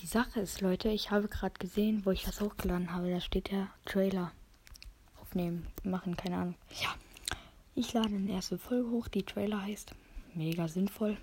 Die Sache ist, Leute, ich habe gerade gesehen, wo ich das hochgeladen habe, da steht der Trailer. Aufnehmen, machen, keine Ahnung. Ja. Ich lade eine erste Folge hoch, die Trailer heißt. Mega sinnvoll.